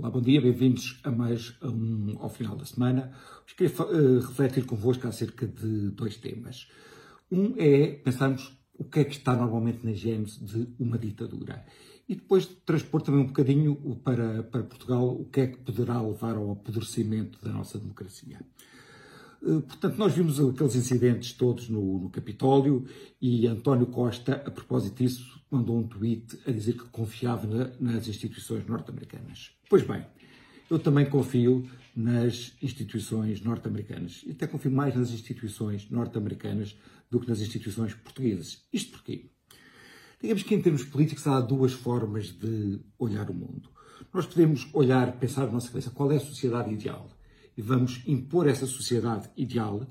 Olá, bom dia, bem-vindos a mais um ao final da semana. Hoje queria uh, refletir convosco acerca de dois temas. Um é pensarmos o que é que está normalmente na gênese de uma ditadura e depois transpor também um bocadinho para, para Portugal o que é que poderá levar ao apodrecimento da nossa democracia. Uh, portanto, nós vimos aqueles incidentes todos no, no Capitólio e António Costa, a propósito disso, mandou um tweet a dizer que confiava na, nas instituições norte-americanas. Pois bem, eu também confio nas instituições norte-americanas. E até confio mais nas instituições norte-americanas do que nas instituições portuguesas. Isto porquê? Digamos que em termos políticos há duas formas de olhar o mundo. Nós podemos olhar, pensar na nossa cabeça qual é a sociedade ideal e vamos impor essa sociedade ideal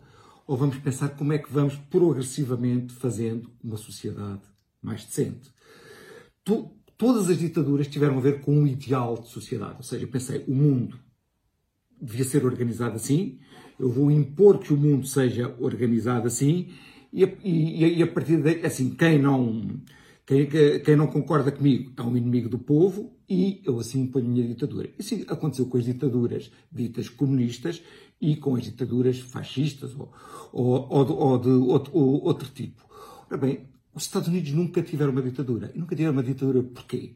ou vamos pensar como é que vamos progressivamente fazendo uma sociedade mais decente. Todas as ditaduras tiveram a ver com um ideal de sociedade. Ou seja, eu pensei, o mundo devia ser organizado assim, eu vou impor que o mundo seja organizado assim, e, e, e a partir daí, assim, quem não, quem, quem, não concorda comigo é um inimigo do povo e eu assim imponho a minha ditadura. Isso aconteceu com as ditaduras ditas comunistas e com as ditaduras fascistas ou, ou, ou, ou de outro, outro tipo. Ora bem, os Estados Unidos nunca tiveram uma ditadura. E nunca tiveram uma ditadura porquê?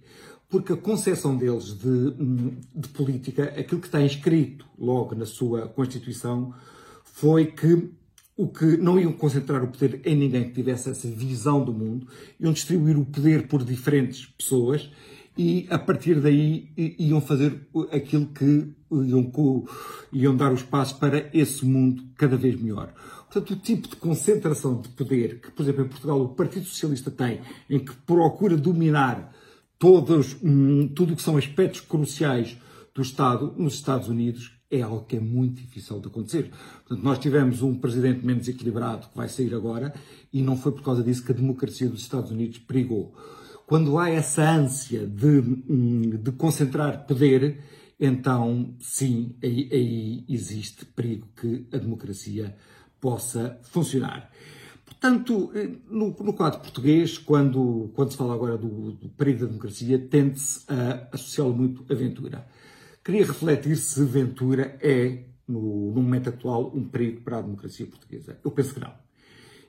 Porque a concepção deles de, de política, aquilo que está inscrito logo na sua Constituição, foi que o que não iam concentrar o poder em ninguém que tivesse essa visão do mundo, iam distribuir o poder por diferentes pessoas e a partir daí iam fazer aquilo que iam, iam dar os passos para esse mundo cada vez melhor. Portanto, o tipo de concentração de poder que, por exemplo, em Portugal o Partido Socialista tem, em que procura dominar todos, hum, tudo o que são aspectos cruciais do Estado, nos Estados Unidos, é algo que é muito difícil de acontecer. Portanto, nós tivemos um presidente menos equilibrado que vai sair agora e não foi por causa disso que a democracia dos Estados Unidos perigou. Quando há essa ânsia de, hum, de concentrar poder, então sim, aí, aí existe perigo que a democracia possa funcionar. Portanto, eh, no, no, quadro português, quando, quando se fala agora do, do perigo da democracia, tende-se a associá-lo muito a Ventura. Queria refletir se Ventura é, no, no, momento atual, um perigo para a democracia portuguesa. Eu penso que não.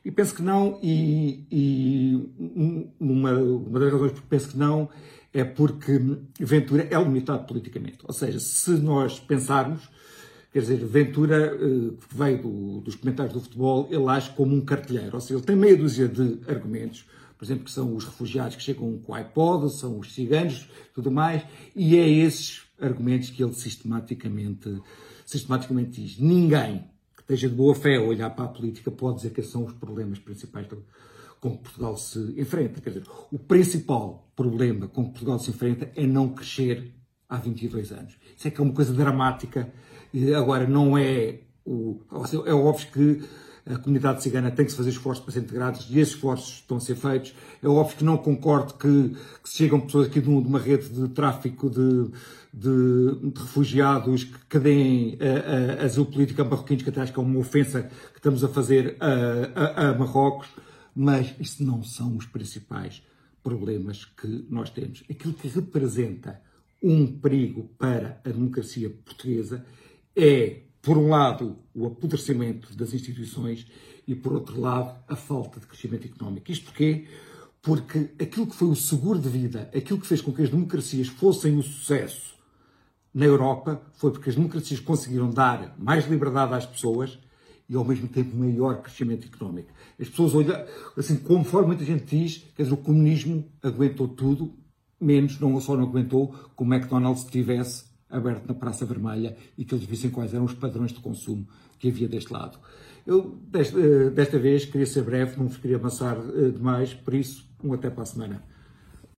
E penso que não, e, e uma, uma das razões por que penso que não é porque Ventura é limitado politicamente. Ou seja, se nós pensarmos Quer dizer, Ventura, eh, que veio do, dos comentários do futebol, ele age como um cartilheiro. Ou seja, ele tem meia dúzia de argumentos, por exemplo, que são os refugiados que chegam com o iPod, são os ciganos, tudo mais, e é esses argumentos que ele sistematicamente, sistematicamente diz. Ninguém que esteja de boa fé a olhar para a política pode dizer que são os problemas principais com que Portugal se enfrenta. Quer dizer, o principal problema com que Portugal se enfrenta é não crescer há 22 anos. Isso é que é uma coisa dramática Agora, não é o. É óbvio que a comunidade cigana tem que se fazer esforços para ser integrados e esses esforços estão a ser feitos. É óbvio que não concordo que, que chegam pessoas aqui de, uma rede de tráfico de, de, de refugiados que, que deem a, a, asilo político a marroquinos, que até acho que é uma ofensa que estamos a fazer a, a, a Marrocos, mas isso não são os principais problemas que nós temos. Aquilo que representa um perigo para a democracia portuguesa é, por um lado, o apodrecimento das instituições e, por outro lado, a falta de crescimento económico. Isto porquê? Porque aquilo que foi o seguro de vida, aquilo que fez com que as democracias fossem o sucesso na Europa, foi porque as democracias conseguiram dar mais liberdade às pessoas e, ao mesmo tempo, maior crescimento económico. As pessoas olham, assim, conforme muita gente diz, quer dizer, o comunismo aguentou tudo, menos, não só não aguentou, como o McDonald's tivesse aberto na Praça Vermelha e que eles vissem quais eram os padrões de consumo que havia deste lado. Eu, desta, eh, desta vez, queria ser breve, não vos queria avançar eh, demais, por isso, um até para a semana.